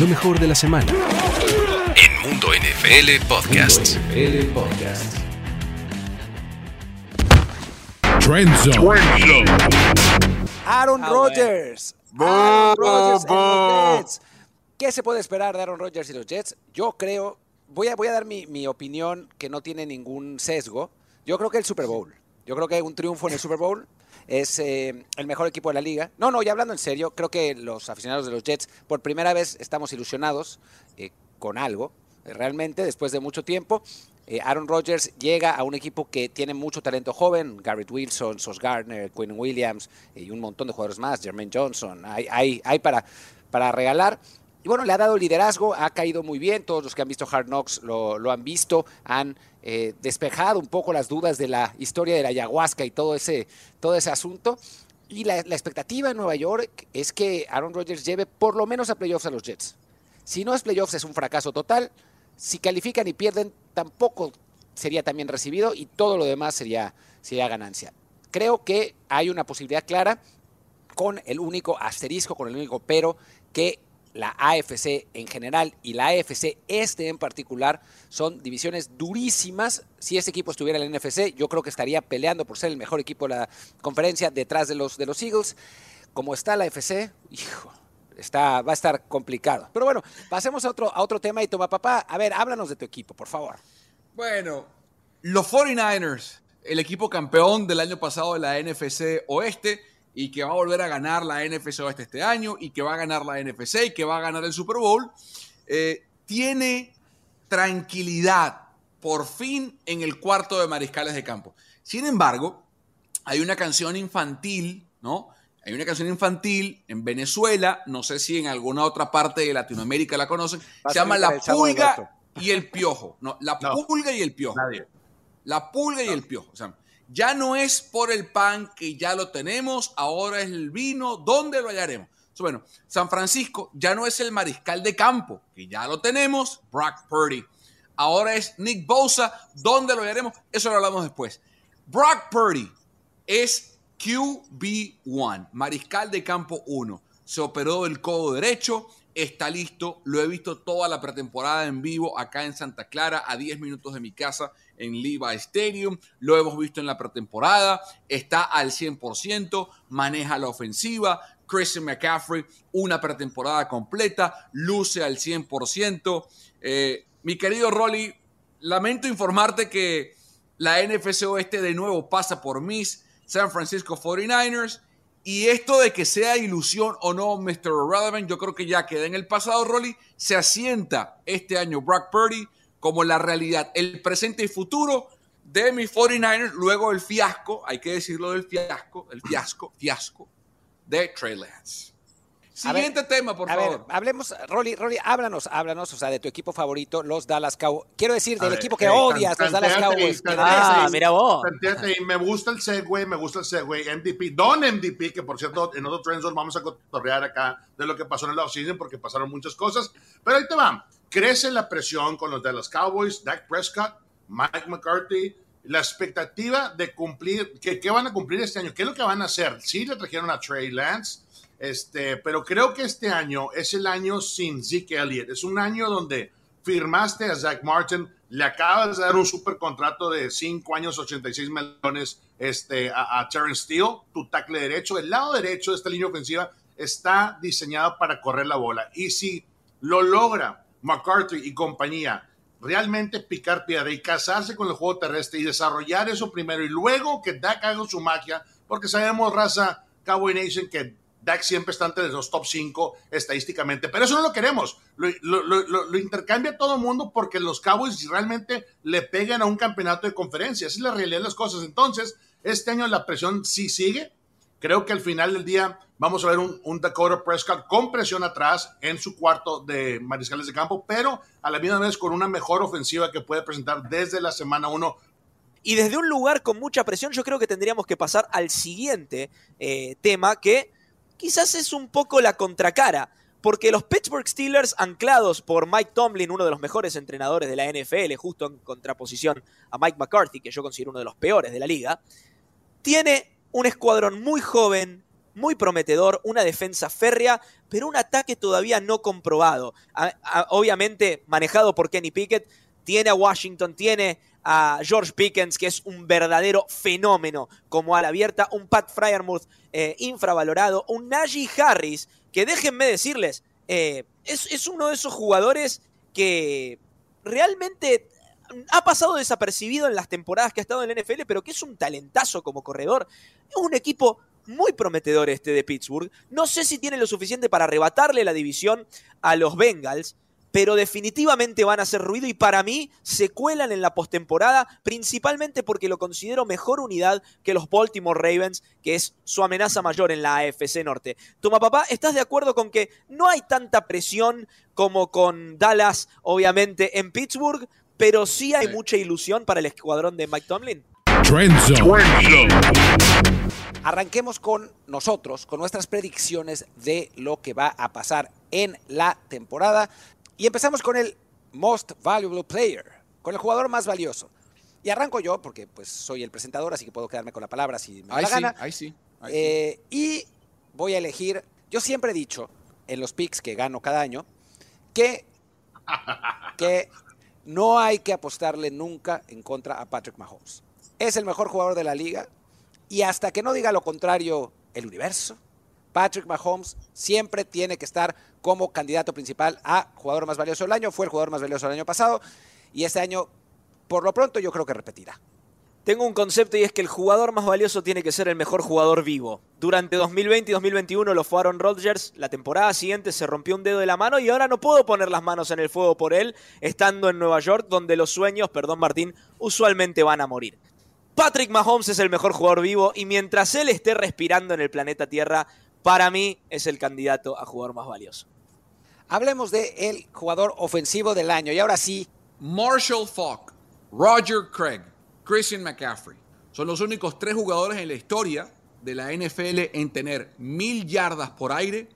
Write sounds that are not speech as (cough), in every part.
Lo mejor de la semana. En Mundo NFL Podcast. Trend Zone. Aaron Ah, Rodgers. Aaron Rodgers en los Jets. ¿Qué se puede esperar de Aaron Rodgers y los Jets? Yo creo, voy a, voy a dar mi, mi opinión que no tiene ningún sesgo. Yo creo que el Super Bowl. Yo creo que un triunfo en el Super Bowl es eh, el mejor equipo de la liga. No, no, ya hablando en serio, creo que los aficionados de los Jets por primera vez estamos ilusionados eh, con algo. Eh, Realmente, después de mucho tiempo, eh, Aaron Rodgers llega a un equipo que tiene mucho talento joven, Garrett Wilson, Sos Gardner, Quinn Williams y un montón de jugadores más, Jermaine Johnson, hay, hay, hay para, para regalar. Y bueno, le ha dado liderazgo, ha caído muy bien, todos los que han visto Hard Knocks lo, lo han visto, han eh, despejado un poco las dudas de la historia de la ayahuasca y todo ese, todo ese asunto. Y la, la expectativa en Nueva York es que Aaron Rodgers lleve por lo menos a playoffs a los Jets. Si no es playoffs es un fracaso total. Si califican y pierden, tampoco sería también recibido y todo lo demás sería, sería ganancia. Creo que hay una posibilidad clara con el único asterisco, con el único pero, que la AFC en general y la AFC este en particular son divisiones durísimas. Si ese equipo estuviera en la NFC, yo creo que estaría peleando por ser el mejor equipo de la conferencia detrás de los, de los Eagles. Como está la AFC, hijo, está, va a estar complicado. Pero bueno, pasemos a otro, a otro tema y toma papá. A ver, háblanos de tu equipo, por favor. Bueno, los 49ers, el equipo campeón del año pasado de la NFC Oeste y que va a volver a ganar la NFC Oeste este año y que va a ganar la NFC y que va a ganar el Super Bowl, eh, tiene tranquilidad por fin en el cuarto de mariscales de campo. Sin embargo, hay una canción infantil, ¿no? Hay una canción infantil en Venezuela, no sé si en alguna otra parte de Latinoamérica la conocen, se llama La Pulga y el Piojo. No, La. Pulga y el Piojo. La pulga y el piojo. O sea, ya no es por el pan que ya lo tenemos, ahora es el vino, ¿dónde lo hallaremos? Bueno, San Francisco ya no es el mariscal de campo, que ya lo tenemos, Brock Purdy. Ahora es Nick Bosa, ¿dónde lo hallaremos? Eso lo hablamos después. Brock Purdy es QB1, mariscal de campo 1. Se operó del codo derecho, está listo. Lo he visto toda la pretemporada en vivo acá en Santa Clara, a 10 minutos de mi casa en Levi Stadium. Lo hemos visto en la pretemporada. Está al 100%, maneja la ofensiva. Christian McCaffrey, una pretemporada completa, luce al 100%. Eh, mi querido Rolly, lamento informarte que la NFC Oeste de nuevo pasa por mis San Francisco 49ers. Y esto de que sea ilusión o no, Mr. Irrelevant, yo creo que ya queda en el pasado, Rolly. Se asienta este año Brock Purdy como la realidad, el presente y futuro de mis 49ers, luego el fiasco, hay que decirlo del fiasco, el fiasco, fiasco de Trey Lance. A ver, Siguiente tema, por a favor. ver, hablemos, Rolly, Rolly, háblanos, háblanos, o sea, de tu equipo favorito, los Dallas Cowboys. Quiero decir, A del ver, equipo que eh, odias, tan- los Dallas Cowboys. Ah, mira vos. Tanteate. Me gusta el segue, me gusta el segue. MVP, Don MVP, que por cierto, en otro Trend Zone vamos a cotorrear acá de lo que pasó en el offseason porque pasaron muchas cosas. Pero ahí te va. Crece la presión con los Dallas Cowboys, Dak Prescott, Mike McCarthy. La expectativa de cumplir, que, ¿qué van a cumplir este año? ¿Qué es lo que van a hacer? Sí, le trajeron a Trey Lance, este, pero creo que este año es el año sin Zeke Elliott. Es un año donde firmaste a Zach Martin, le acabas de dar un super contrato de 5 años, 86 millones este, a, a Terrence Steele, tu tackle derecho. El lado derecho de esta línea ofensiva está diseñado para correr la bola. Y si lo logra McCarthy y compañía, realmente picar piedra y casarse con el juego terrestre y desarrollar eso primero y luego que Dak haga su magia, porque sabemos, raza Cowboy Nation, que Dak siempre está entre los top 5 estadísticamente, pero eso no lo queremos. Lo, lo- intercambia todo el mundo porque los Cowboys realmente le pegan a un campeonato de conferencia. Esa es la realidad de las cosas. Entonces, este año la presión sí sigue. Creo que al final del día vamos a ver un, un Dakota Prescott con presión atrás en su cuarto de mariscales de campo, pero a la misma vez con una mejor ofensiva que puede presentar desde la semana 1 Y desde un lugar con mucha presión, yo creo que tendríamos que pasar al siguiente eh, tema, que quizás es un poco la contracara. Porque los Pittsburgh Steelers, anclados por Mike Tomlin, uno de los mejores entrenadores de la NFL, justo en contraposición a Mike McCarthy, que yo considero uno de los peores de la liga, tiene un escuadrón muy joven, muy prometedor, una defensa férrea, pero un ataque todavía no comprobado. Obviamente manejado por Kenny Pickett, tiene a Washington, tiene a George Pickens, que es un verdadero fenómeno como ala abierta, un Pat Fryermuth eh, infravalorado, un Najee Harris, que déjenme decirles, eh, es uno de esos jugadores que realmente ha pasado desapercibido en las temporadas que ha estado en la NFL, pero que es un talentazo como corredor. Es un equipo muy prometedor este de Pittsburgh. No sé si tiene lo suficiente para arrebatarle la división a los Bengals, pero definitivamente van a hacer ruido y para mí se cuelan en la postemporada, principalmente porque lo considero mejor unidad que los Baltimore Ravens, que es su amenaza mayor en la AFC Norte. Toma papá, ¿estás de acuerdo con que no hay tanta presión como con Dallas, obviamente, en Pittsburgh, pero sí hay mucha ilusión para el escuadrón de Mike Tomlin? Trend Zone. Arranquemos con nosotros, con nuestras predicciones de lo que va a pasar en la temporada. Y empezamos con el Most Valuable Player, con el jugador más valioso. Y arranco yo, porque pues soy el presentador, así que puedo quedarme con la palabra si me da la sí, gana. ahí sí. ahí sí. Eh, y voy a elegir, yo siempre he dicho en los picks que gano cada año, que, que no hay que apostarle nunca en contra a Patrick Mahomes. Es el mejor jugador de la liga y hasta que no diga lo contrario el universo, Patrick Mahomes siempre tiene que estar como candidato principal a jugador más valioso del año. Fue el jugador más valioso del año pasado y este año, por lo pronto, yo creo que repetirá. Tengo un concepto y es que el jugador más valioso tiene que ser el mejor jugador vivo. Durante 2020 y 2021 lo fue Aaron Rodgers, la temporada siguiente se rompió un dedo de la mano y ahora no puedo poner las manos en el fuego por él, estando en Nueva York, donde los sueños, perdón Martín, usualmente van a morir. Patrick Mahomes es el mejor jugador vivo y mientras él esté respirando en el planeta Tierra, para mí es el candidato a jugador más valioso. Hablemos de el jugador ofensivo del año y ahora sí, Marshall Falk, Roger Craig, Christian McCaffrey. Son los únicos tres jugadores en la historia de la NFL en tener mil yardas por aire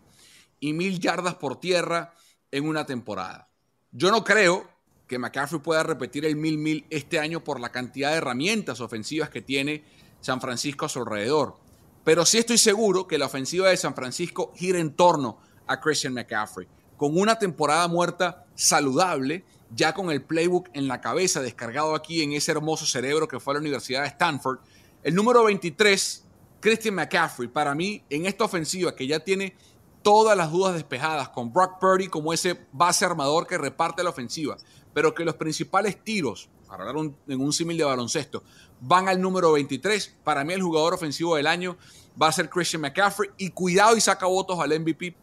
y mil yardas por tierra en una temporada. Yo no creo que McCaffrey pueda repetir el mil mil este año por la cantidad de herramientas ofensivas que tiene San Francisco a su alrededor. Pero sí estoy seguro que la ofensiva de San Francisco gira en torno a Christian McCaffrey. Con una temporada muerta saludable, ya con el playbook en la cabeza, descargado aquí en ese hermoso cerebro que fue a la Universidad de Stanford. El número 23, Christian McCaffrey, para mí, en esta ofensiva que ya tiene todas las dudas despejadas, con Brock Purdy como ese base armador que reparte la ofensiva, pero que los principales tiros, para hablar en un símil de baloncesto, van al número 23. Para mí el jugador ofensivo del año va a ser Christian McCaffrey y cuidado y saca votos al MVP.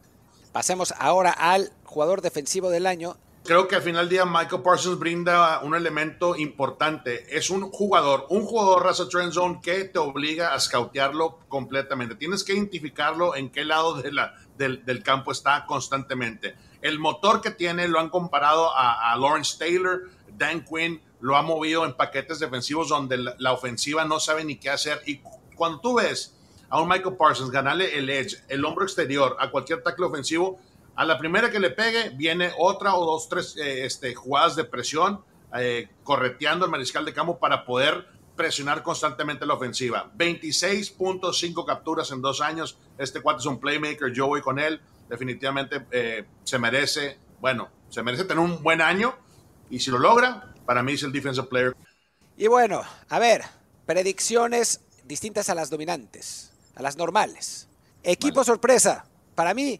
pasemos ahora al jugador defensivo del año. Creo que al final del día Michael Parsons brinda un elemento importante. Es un jugador, un jugador raza trend zone que te obliga a scoutearlo completamente. Tienes que identificarlo en qué lado de la, del, del campo está constantemente. El motor que tiene lo han comparado a, a Lawrence Taylor, Dan Quinn lo ha movido en paquetes defensivos donde la, la ofensiva no sabe ni qué hacer. Y cuando tú ves a un Michael Parsons ganarle el edge, el hombro exterior a cualquier tackle ofensivo, a la primera que le pegue viene otra o dos, tres eh, este, jugadas de presión, eh, correteando el mariscal de campo para poder presionar constantemente la ofensiva. 26.5 capturas en dos años. Este cuate es un playmaker. Yo voy con él. Definitivamente eh, se merece, bueno, se merece tener un buen año. Y si lo logra, para mí es el defensive player. Y bueno, a ver, predicciones distintas a las dominantes, a las normales. Equipo sorpresa, para mí,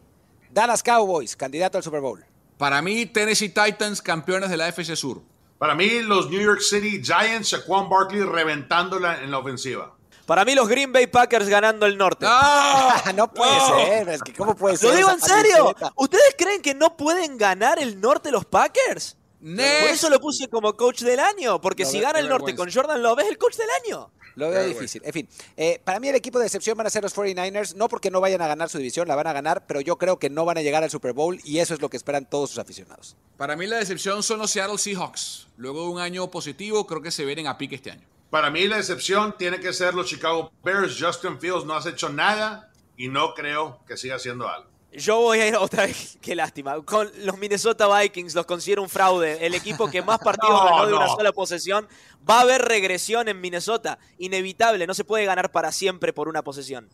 Dallas Cowboys, candidato al Super Bowl. Para mí, Tennessee Titans, campeones de la FC Sur. Para mí, los New York City Giants, Shaquan Barkley reventándola en la ofensiva. Para mí los Green Bay Packers ganando el norte. Ah, (laughs) no puede No. ser, es que ¿cómo puede ser? Lo digo en serio. ¿Ustedes creen que no pueden ganar el norte los Packers? Next. Por eso lo puse como coach del año, porque No, si gana el norte con. Jordan Love es el coach del año. Lo veo Pero difícil. En fin, eh, para mí el equipo de excepción van a ser los 49ers, no porque no vayan a ganar su división, la van a ganar, pero yo creo que no van a llegar al Super Bowl y eso es lo que esperan todos sus aficionados. Para mí la decepción son los Seattle Seahawks. Luego de un año positivo, creo que se vienen a pique este año. Para mí, la excepción tiene que ser los Chicago Bears. Justin Fields no has hecho nada y no creo que siga haciendo algo. Yo voy a ir otra vez, (laughs) qué lástima. Con los Minnesota Vikings los considero un fraude. El equipo que más partidos No, ganó de una sola posesión. Va a haber regresión en Minnesota. Inevitable, no se puede ganar para siempre por una posesión.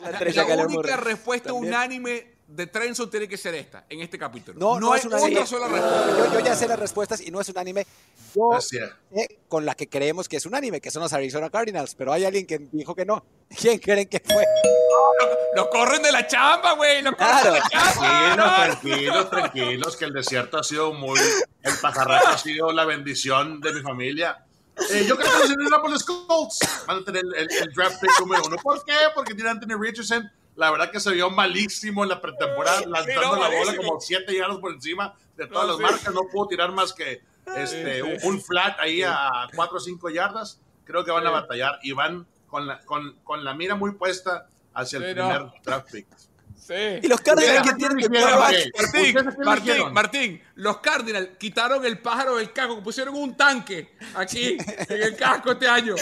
La única respuesta También. unánime de Trenson tiene que ser esta, en este capítulo. No, no, hay es una otra sola respuesta. Yo, yo ya sé las respuestas y no es unánime. Yo Así es. sé con la que creemos que es unánime, que son los Arizona Cardinals, pero hay alguien que dijo que no. (laughs) ¿Quién creen que fue? Lo corren de la chamba, güey. Lo corren Claro. de la chamba. Tranquilos, No, tranquilos, tranquilos, que el desierto ha sido muy. El pajarraco ha sido la bendición de mi familia. Eh, yo creo que los Indianapolis Colts van a tener el, el- el draft pick número uno. ¿Por qué? Porque tiene Anthony Richardson. La verdad que se vio malísimo en la pretemporada, lanzando no, la bola como 7 yardas por encima de todas No, las sí. marcas. No pudo tirar más que este, Sí, un, flat ahí a 4 o 5 yardas. Creo que van a batallar y van con la, con, con la mira muy puesta hacia el primer no. draft pick. Sí. Y los Cardinals que tienen no de dijeron, quarterback. ok. ¿Ustedes Martín, Martín? Martín, los Cardinals quitaron el pájaro del casco, pusieron un tanque aquí en el casco este año.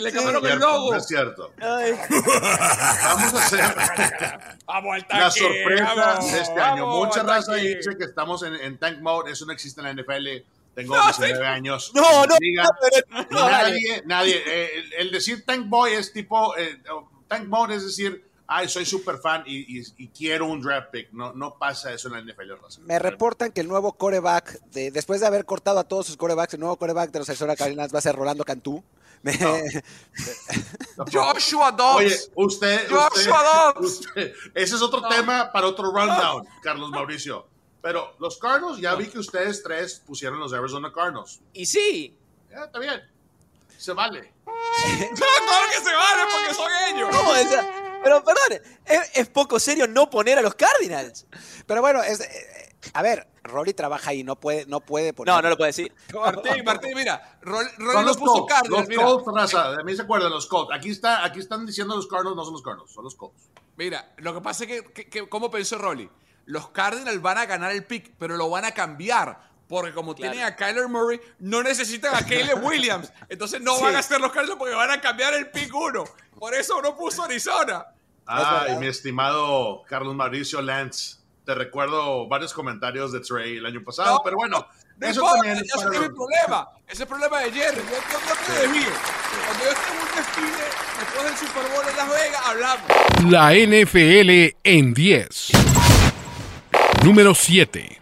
Le cambiaron el logo. es cierto. Ay, Vamos a hacer (laughs) Vamos al tanque. la sorpresa vamos, de este año. Mucha raza dice que estamos en, en tank mode. Eso no existe en la NFL. Tengo No, 19 años. No, no, Diga, no, pero- no, dale. nadie, nadie. eh, el, el decir tank boy es tipo. eh, tank mode es decir, ay, soy super fan y, y- y quiero un draft pick. No, no pasa eso en la NFL. raza. Me reportan que el nuevo coreback, de, después de haber cortado a todos sus corebacks, el nuevo coreback de los Arizona Cardinals va a ser Rolando Cantú. (laughs) Me- (laughs) Joshua Dobbs. Oye, usted, Joshua usted, Dobbs. usted- ese es otro tema para otro rundown, Carlos Mauricio. Pero los Cardinals, ya vi que ustedes tres pusieron los Arizona Cardinals. Y sí, Ya, está bien. Se vale. (laughs) claro que se vale porque son ellos. no, o sea, pero perdón, es, es poco serio no poner a los Cardinals. Pero bueno, es, eh, a ver, Rolly trabaja ahí, no puede, no puede poner. No, no lo puedo decir. (laughs) Martín, Martín, mira, Rol, Rolly lo los puso Colts. Cardinals, Los mira. Colts, raza. De mí se acuerdan los Colts. Aquí, está, aquí están diciendo los Cardinals, no son los Cardinals, son los Colts. Mira, lo que pasa es que, que- que- ¿cómo pensó Rolly? Los Cardinals van a ganar el pick, pero lo van a cambiar. Porque como Claro. tienen a Kyler Murray, no necesitan a Caleb (laughs) Williams. Entonces no Sí. van a ser los Cardinals porque van a cambiar el pick uno. Por eso uno puso Arizona. Ay, verdad. mi estimado Carlos Mauricio Lance. Te recuerdo varios comentarios de Trey el año pasado, No, pero bueno, No eso importa, también es ese para es mi problema. Ese es el problema de Jerry. Yo, yo, yo te desvío. Cuando yo esté en un desfile, después del Super Bowl en Las Vegas, hablamos. La NFL en 10. Número 7.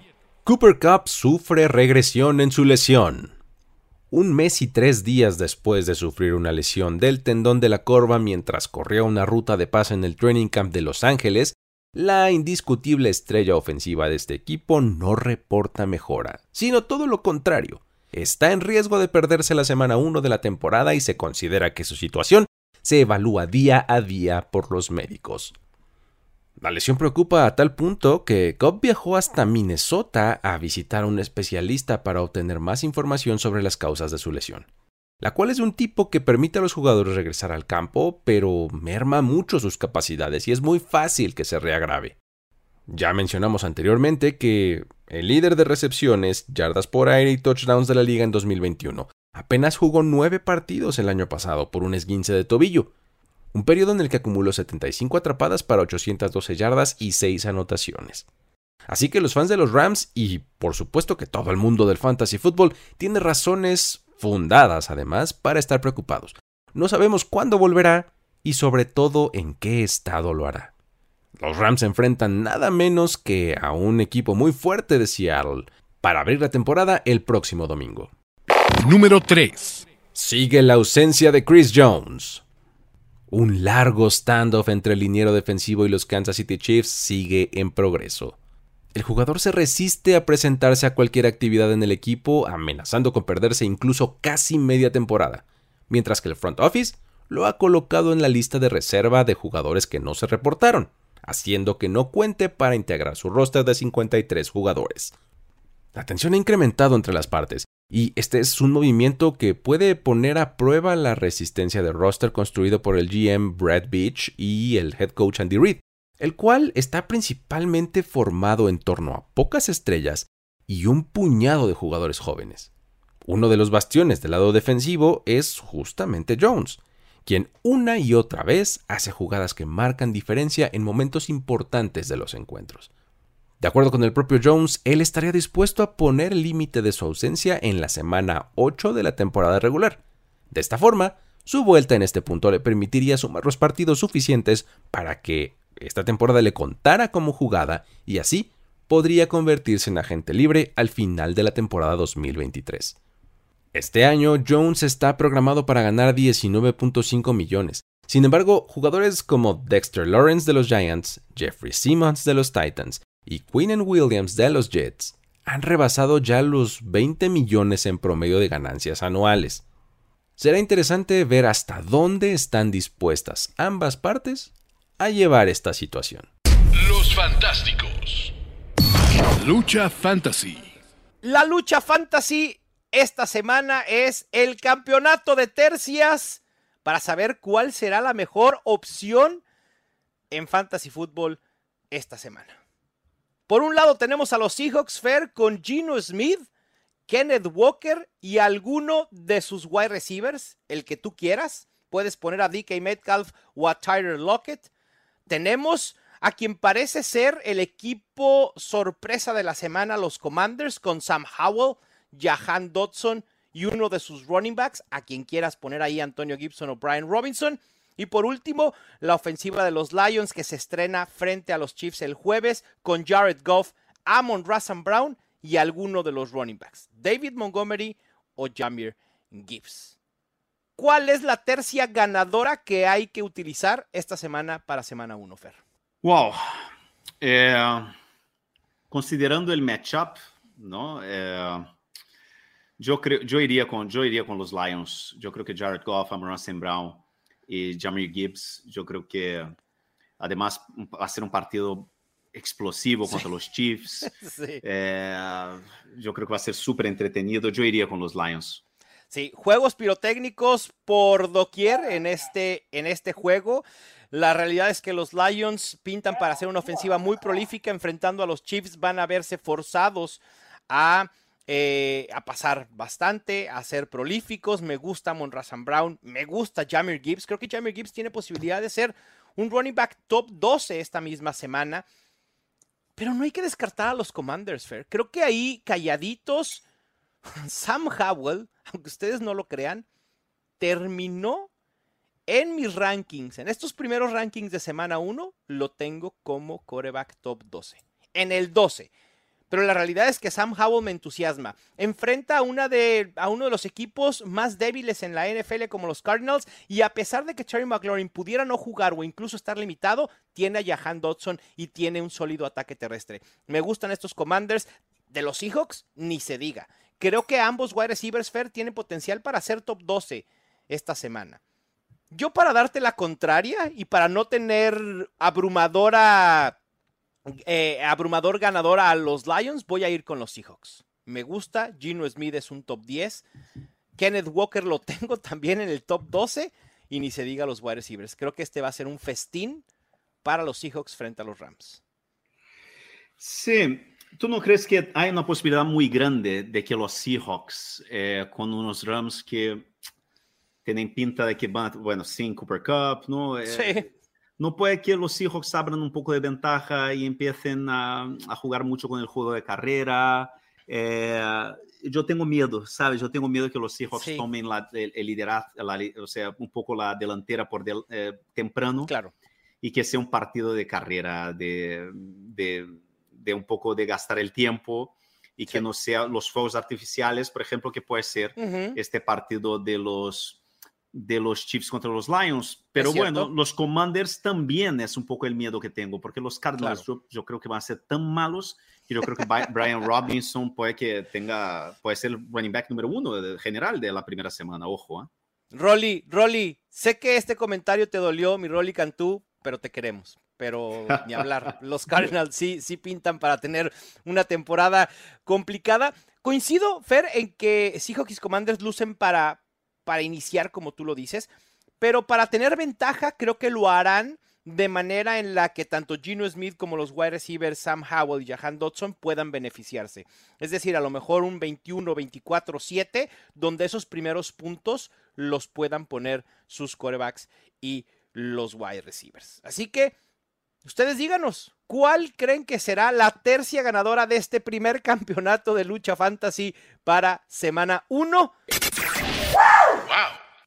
Cooper Cup sufre regresión en su lesión. Un mes y tres días después de sufrir una lesión del tendón de la corva mientras corría una ruta de pase en el training camp de Los Ángeles, la indiscutible estrella ofensiva de este equipo no reporta mejora, sino todo lo contrario. Está en riesgo de perderse la semana 1 de la temporada y se considera que su situación se evalúa día a día por los médicos. La lesión preocupa a tal punto que Cobb viajó hasta Minnesota a visitar a un especialista para obtener más información sobre las causas de su lesión, la cual es de un tipo que permite a los jugadores regresar al campo, pero merma mucho sus capacidades y es muy fácil que se reagrave. Ya mencionamos anteriormente que el líder de recepciones, yardas por aire y touchdowns de la liga en 2021 apenas jugó nueve partidos el año pasado por un esguince de tobillo, un periodo en el que acumuló 75 atrapadas para 812 yardas y 6 anotaciones. Así que los fans de los Rams y por supuesto que todo el mundo del fantasy fútbol tiene razones fundadas además para estar preocupados. No sabemos cuándo volverá y sobre todo en qué estado lo hará. Los Rams enfrentan nada menos que a un equipo muy fuerte de Seattle para abrir la temporada el próximo domingo. Número 3. Sigue la ausencia de Chris Jones. Un largo standoff entre el liniero defensivo y los Kansas City Chiefs sigue en progreso. El jugador se resiste a presentarse a cualquier actividad en el equipo, amenazando con perderse incluso casi media temporada, mientras que el front office lo ha colocado en la lista de reserva de jugadores que no se reportaron, haciendo que no cuente para integrar su roster de 53 jugadores. La tensión ha incrementado entre las partes, y este es un movimiento que puede poner a prueba la resistencia del roster construido por el GM Brad Beach y el head coach Andy Reid, el cual está principalmente formado en torno a pocas estrellas y un puñado de jugadores jóvenes. Uno de los bastiones del lado defensivo es justamente Jones, quien una y otra vez hace jugadas que marcan diferencia en momentos importantes de los encuentros. De acuerdo con el propio Jones, él estaría dispuesto a poner límite de su ausencia en la semana 8 de la temporada regular. De esta forma, Su vuelta en este punto le permitiría sumar los partidos suficientes para que esta temporada le contara como jugada y así podría convertirse en agente libre al final de la temporada 2023. Este año, Jones está programado para ganar 19.5 millones. Sin embargo, jugadores como Dexter Lawrence de los Giants, Jeffrey Simmons de los Titans y Quinnen Williams de los Jets han rebasado ya los 20 millones en promedio de ganancias anuales. Será interesante ver hasta dónde están dispuestas ambas partes a llevar esta situación. Los Fantásticos. Lucha Fantasy. La lucha fantasy esta semana es el campeonato de tercias para saber cuál será la mejor opción en fantasy fútbol esta semana. Por un lado tenemos a los Seahawks Fair con Gino Smith, Kenneth Walker y alguno de sus wide receivers, el que tú quieras. Puedes poner a DK Metcalf o a Tyler Lockett. Tenemos a quien parece ser el equipo sorpresa de la semana, los Commanders, con Sam Howell, Jahan Dodson y uno de sus running backs, a quien quieras poner ahí Antonio Gibson o Brian Robinson. Y por último, la ofensiva de los Lions que se estrena frente a los Chiefs el jueves con Jared Goff, Amon Russell Brown y alguno de los running backs, David Montgomery o Jamir Gibbs. ¿Cuál es la tercia ganadora que hay que utilizar esta semana para semana 1, Fer? Wow. Eh, considerando el matchup, ¿no? Eh, yo, creo, yo, iría con, yo iría con los Lions. Yo creo que Jared Goff, Amon Russell Brown y Jamir Gibbs, yo creo que además va a ser un partido explosivo contra los Chiefs. (laughs) Sí. Eh, yo creo que va a ser súper entretenido. Yo iría con los Lions. Sí, juegos pirotécnicos por doquier en este, en este juego. La realidad es que los Lions pintan para hacer una ofensiva muy prolífica enfrentando a los Chiefs. Van a verse forzados a, eh, a pasar bastante, a ser prolíficos. Me gusta Monrazan Brown, me gusta Jamir Gibbs. Creo que Jamir Gibbs tiene posibilidad de ser un running back top 12 esta misma semana. Pero no hay que descartar a los Commanders, Fair. Creo que ahí calladitos, (laughs) Sam Howell, aunque ustedes no lo crean, terminó en mis rankings, en estos primeros rankings de semana 1, lo tengo como coreback top 12. En el 12. Pero la realidad es que Sam Howell me entusiasma. Enfrenta a, uno de los equipos más débiles en la NFL como los Cardinals y a pesar de que Terry McLaurin pudiera no jugar o incluso estar limitado, tiene a Jahan Dodson y tiene un sólido ataque terrestre. Me gustan estos Commanders de los Seahawks, ni se diga. Creo que ambos wide receivers fair tienen potencial para ser top 12 esta semana. Yo para darte la contraria y para no tener abrumadora, eh, abrumador ganadora a los Lions, voy a ir con los Seahawks. Me gusta, Gino Smith es un top 10. Kenneth Walker lo (laughs) tengo también en el top 12 y ni se diga los wide receivers. Creo que este va a ser un festín para los Seahawks frente a los Rams. Sí, ¿tú no crees que hay una posibilidad muy grande de que los Seahawks, eh, con unos Rams que tienen pinta de que van, bueno, sin Cooper Cup, ¿no? Eh, Sí. No puede que los Seahawks abran un poco de ventaja y empiecen a, a jugar mucho con el juego de carrera. Eh, yo tengo miedo, ¿sabes? Yo tengo miedo que los Seahawks Sí. tomen la, el, el liderazgo, la o sea, un poco la delantera por del- eh, temprano Claro. y que sea un partido de carrera, de, de, de un poco de gastar el tiempo y que no sea los fuegos artificiales, por ejemplo, que puede ser este partido de los de los Chiefs contra los Lions. Pero bueno, los Commanders también es un poco el miedo que tengo, porque los Cardinals yo, yo creo que van a ser tan malos que yo creo que Brian Robinson puede que tenga, puede ser el running back número uno de- general de la primera semana, ojo. ¿eh? Rolly, Rolly, sé que este comentario te dolió, mi Rolly Cantú, pero te queremos. Pero ni hablar. Los (laughs) Cardinals sí, sí pintan para tener una temporada complicada. Coincido, Fer, en que Seahawks Commanders lucen para, para iniciar, como tú lo dices, pero para tener ventaja creo que lo harán de manera en la que tanto Gino Smith como los wide receivers Sam Howell y Jahan Dodson puedan beneficiarse. Es decir, a lo mejor un 21, 24, 7, donde esos primeros puntos los puedan poner sus corebacks y los wide receivers. Así que, ustedes díganos, ¿cuál creen que será la tercia ganadora de este primer (laughs) campeonato de lucha fantasy para semana 1?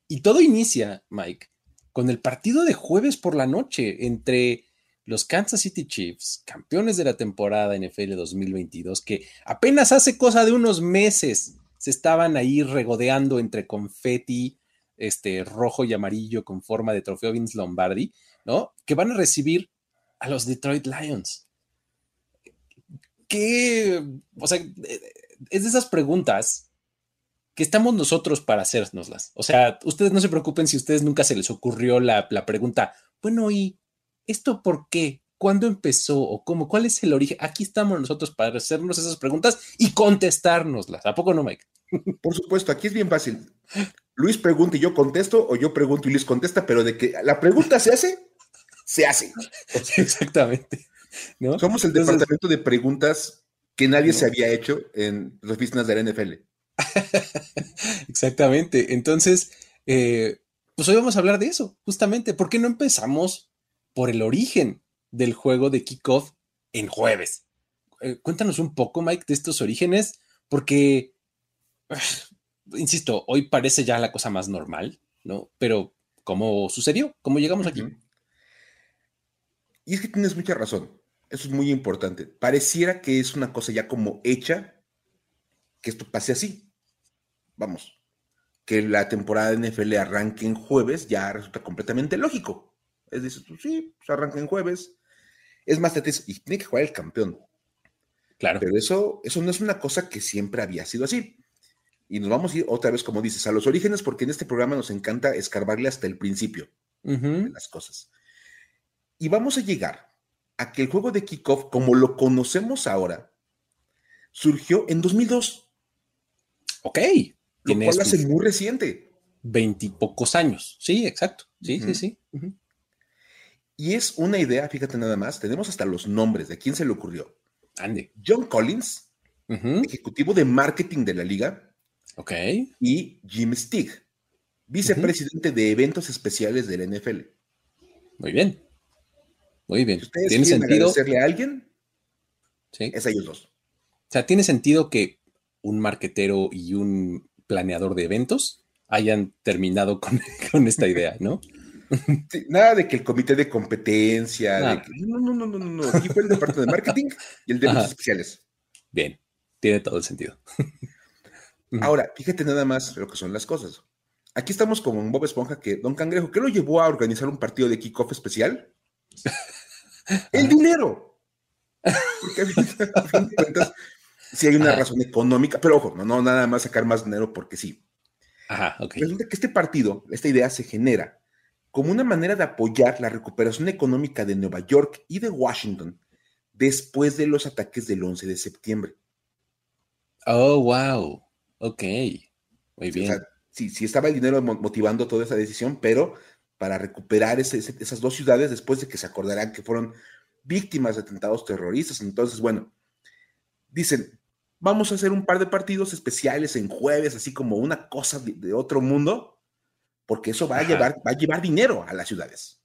Y todo inicia, Mike, con el partido de jueves por la noche entre los Kansas City Chiefs, campeones de la temporada NFL 2022, que apenas hace cosa de unos meses se estaban ahí regodeando entre confeti, este rojo y amarillo con forma de trofeo Vince Lombardi, ¿no? Que van a recibir a los Detroit Lions. ¿Qué? O sea, es de esas preguntas que estamos nosotros para hacérnoslas. O sea, ustedes no se preocupen si a ustedes nunca se les ocurrió la, la pregunta, bueno, ¿y esto por qué? ¿Cuándo empezó o cómo? ¿Cuál es el origen? Aquí estamos nosotros para hacernos esas preguntas y contestárnoslas. ¿A poco no, Mike? Por supuesto, aquí es bien fácil. Luis pregunta y yo contesto, o yo pregunto y Luis contesta, pero de que la pregunta se hace, se hace. (laughs) Exactamente. ¿no? Somos el departamento de preguntas que nadie se había hecho en las oficinas de la NFL. (laughs) Exactamente. Entonces, eh, pues hoy vamos a hablar de eso, justamente. ¿Por qué no empezamos por el origen del juego de kickoff en jueves? Eh, cuéntanos un poco, Mike, de estos orígenes, porque (sighs) insisto, hoy parece ya la cosa más normal, ¿no? Pero, ¿cómo sucedió? ¿Cómo llegamos aquí? Y es que tienes mucha razón. Eso es muy importante. Pareciera que es una cosa ya como hecha que esto pase así. Vamos, que la temporada de NFL arranque en jueves ya resulta completamente lógico. Es decir, pues sí, pues arranca en jueves. Es más, y tiene que jugar el campeón. Claro. Pero eso, eso no es una cosa que siempre había sido así. Y nos vamos a ir otra vez, como dices, a los orígenes, porque en este programa nos encanta escarbarle hasta el principio de las cosas. Y vamos a llegar a que el juego de kickoff, como lo conocemos ahora, surgió en 2002. Ok. Lo cual hace muy reciente. Veintipocos años. Sí, exacto. Sí, sí, sí. Y es una idea, fíjate nada más, tenemos hasta los nombres de quién se le ocurrió. Andy. John Collins, ejecutivo de marketing de la liga, Ok. Y Jim Stig, vicepresidente de eventos especiales del NFL. Muy bien. Muy bien. ustedes ¿Tiene sentido agradecerle a alguien? Sí. Es a ellos dos. O sea, tiene sentido que un marquetero y un planeador de eventos hayan terminado con, (laughs) esta idea, ¿no? nada de que el comité de competencia. no, no, no, no, no, no. Aquí fue el departamento de marketing y el de eventos especiales. Bien, tiene todo el sentido. (laughs) Ahora, fíjate nada más lo que son las cosas. Aquí estamos como en Bob Esponja, que Don Cangrejo, ¿qué lo llevó a organizar un partido de kickoff especial? (laughs) El dinero. Porque a fin de cuentas, sí hay una razón económica, pero ojo, no, no nada más sacar más dinero porque sí. Ajá, ok. Resulta que este partido, esta idea se genera como una manera de apoyar la recuperación económica de Nueva York y de Washington después de los ataques del 11 de septiembre. Oh, wow. Ok, muy bien. sí, sí estaba el dinero motivando toda esa decisión, pero para recuperar esas dos ciudades después de que se acordarán que fueron víctimas de atentados terroristas. Entonces, bueno, dicen, vamos a hacer un par de partidos especiales en jueves, así como una cosa de, otro mundo, porque eso va a, llevar, va a llevar dinero a las ciudades.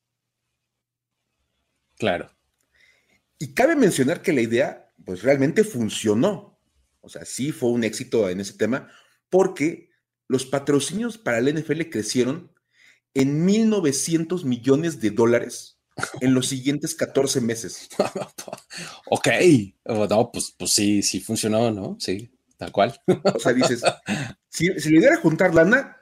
Claro. Y cabe mencionar que la idea, pues realmente funcionó. O sea, sí fue un éxito en ese tema porque los patrocinios para el NFL crecieron en 1.900 millones de dólares en los siguientes 14 meses. (laughs) ok, no, pues, pues sí, sí funcionó, ¿no? Sí, tal cual. o sea, dices, si, si le diera juntar lana,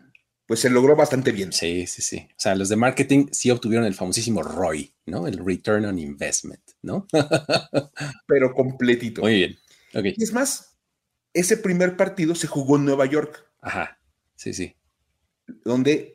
pues se logró bastante bien. Sí, sí, sí. O sea, los de marketing sí obtuvieron el famosísimo ROI, ¿no? El Return on Investment, ¿no? (laughs) Pero completito. Muy bien. Okay. Y es más, ese primer partido se jugó en Nueva York. Ajá, sí, sí. Donde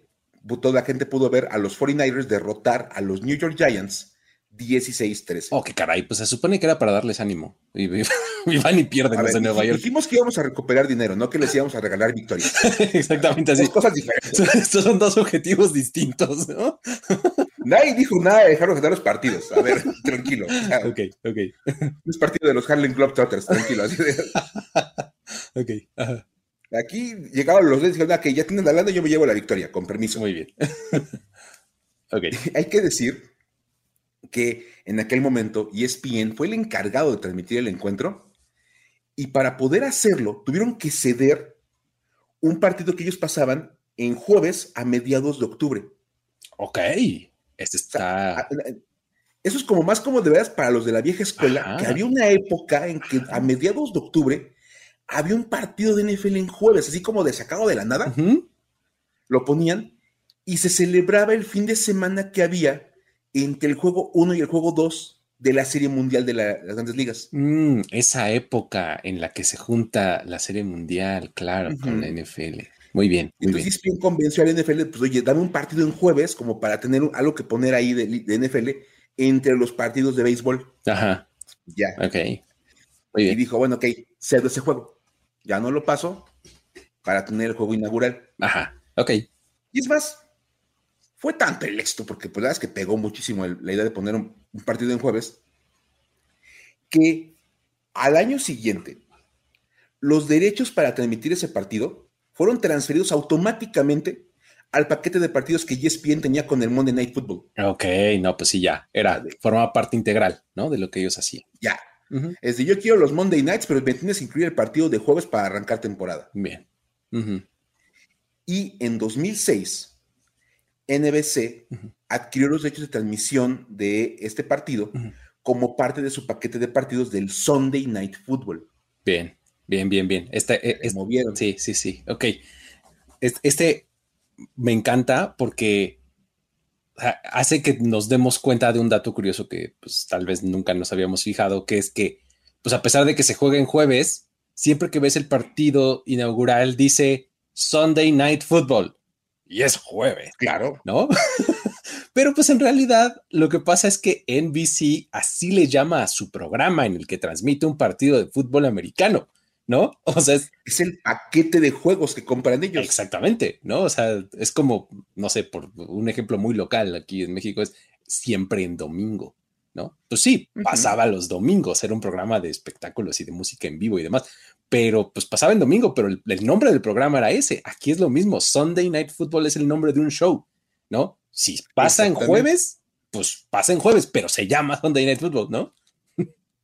toda la gente pudo ver a los 49ers derrotar a los New York Giants 16-13. Oh, qué caray, pues se supone que era para darles ánimo. Y, (laughs) van y pierden los de Nueva York. Dijimos que íbamos a recuperar dinero, no que les íbamos a regalar victorias. (laughs) Exactamente así. Dos cosas diferentes. Estos son dos objetivos distintos, ¿no? Nadie dijo nada de dejar de los partidos. A ver, (laughs) tranquilo. ok, ok. Es partido de los Harlem Globetrotters, tranquilo. Así de... Aquí llegaron los dos y dijeron, ah, que ya tienen la lana, yo me llevo la victoria, con permiso. Muy bien. (laughs) ok. (laughs) Hay que decir que en aquel momento ESPN fue el encargado de transmitir el encuentro y para poder hacerlo tuvieron que ceder un partido que ellos pasaban en jueves a mediados de octubre. Ok. Este está. Eso es como más como de veras para los de la vieja escuela, que había una época en que a mediados de octubre había un partido de NFL en jueves, así como de sacado de la nada. Lo ponían y se celebraba el fin de semana que había entre el juego 1 y el juego 2 de la Serie Mundial de las Grandes Ligas. Mm, esa época en la que se junta la Serie Mundial, claro, con la NFL. Muy bien. Muy Entonces, bien. convenció al NFL, pues oye, dame un partido en jueves como para tener algo que poner ahí de, de NFL entre los partidos de béisbol. Ajá. Ya. Ok. Muy bien. Y dijo, bueno, ok, cedo ese juego. Ya no lo paso para tener el juego inaugural. Ajá. Ok. Y es más, fue tanto el éxito, porque pues la verdad es que pegó muchísimo la idea de poner un, partido en jueves, que al año siguiente, los derechos para transmitir ese partido fueron transferidos automáticamente al paquete de partidos que ESPN tenía con el Monday Night Football. Ok, no, pues sí, ya, era, formaba parte integral, ¿no? De lo que ellos hacían. Ya. Es de yo quiero los Monday Nights, pero me tienes que incluir el partido de jueves para arrancar temporada. Bien. Y en 2006, NBC adquirió los derechos de transmisión de este partido como parte de su paquete de partidos del Sunday Night Football. Bien, bien, bien, bien. Este, es, movieron. Sí, sí, sí. Ok. Este, me encanta porque hace que nos demos cuenta de un dato curioso que pues, tal vez nunca nos habíamos fijado, que es que, pues a pesar de que se juegue en jueves, siempre que ves el partido inaugural dice Sunday Night Football y es jueves. Claro. ¿No? (laughs) Pero pues en realidad lo que pasa es que NBC así le llama a su programa en el que transmite un partido de fútbol americano, ¿no? (laughs) O sea, es, es el paquete de juegos que compran ellos. Exactamente, ¿no? O sea, es como, no sé, por un ejemplo muy local aquí en México es siempre en domingo, ¿no? Pues sí, pasaba los domingos, era un programa de espectáculos y de música en vivo y demás, pero pues pasaba en domingo, pero el, nombre del programa era ese. Aquí es lo mismo. Sunday Night Football es el nombre de un show, ¿no? Si pasa en jueves, pues pasa en jueves, pero se llama Sunday Night Football, ¿no?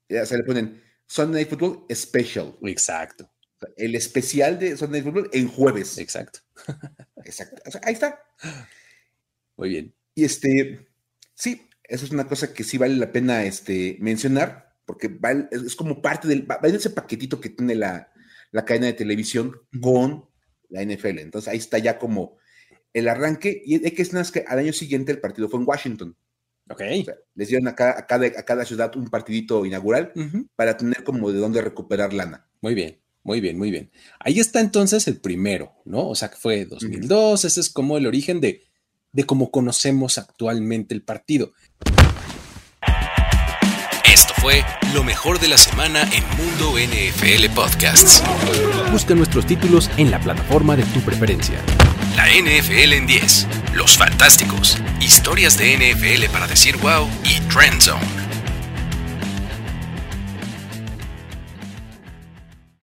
Ya se le ponen Sunday Night Football Special. Exacto. El especial de Sunday Night Football en jueves. Exacto. Exacto. ahí está. Muy bien. Y este, sí, eso es una cosa que sí vale la pena este, mencionar porque es como parte del, va ese paquetito que tiene la, cadena de televisión con la NFL. Entonces ahí está ya como el arranque. Y hay que es que al año siguiente el partido fue en Washington. Ok. les dieron a cada, a, cada, ciudad un partidito inaugural para tener como de dónde recuperar lana. Muy bien, muy bien, muy bien. Ahí está entonces el primero, ¿no? O sea, que fue 2002, ese es como el origen de, de cómo conocemos actualmente el partido fue lo mejor de la semana en Mundo NFL Podcasts. Busca nuestros títulos en la plataforma de tu preferencia. La NFL en 10, Los Fantásticos, Historias de NFL para decir wow y Trend Zone.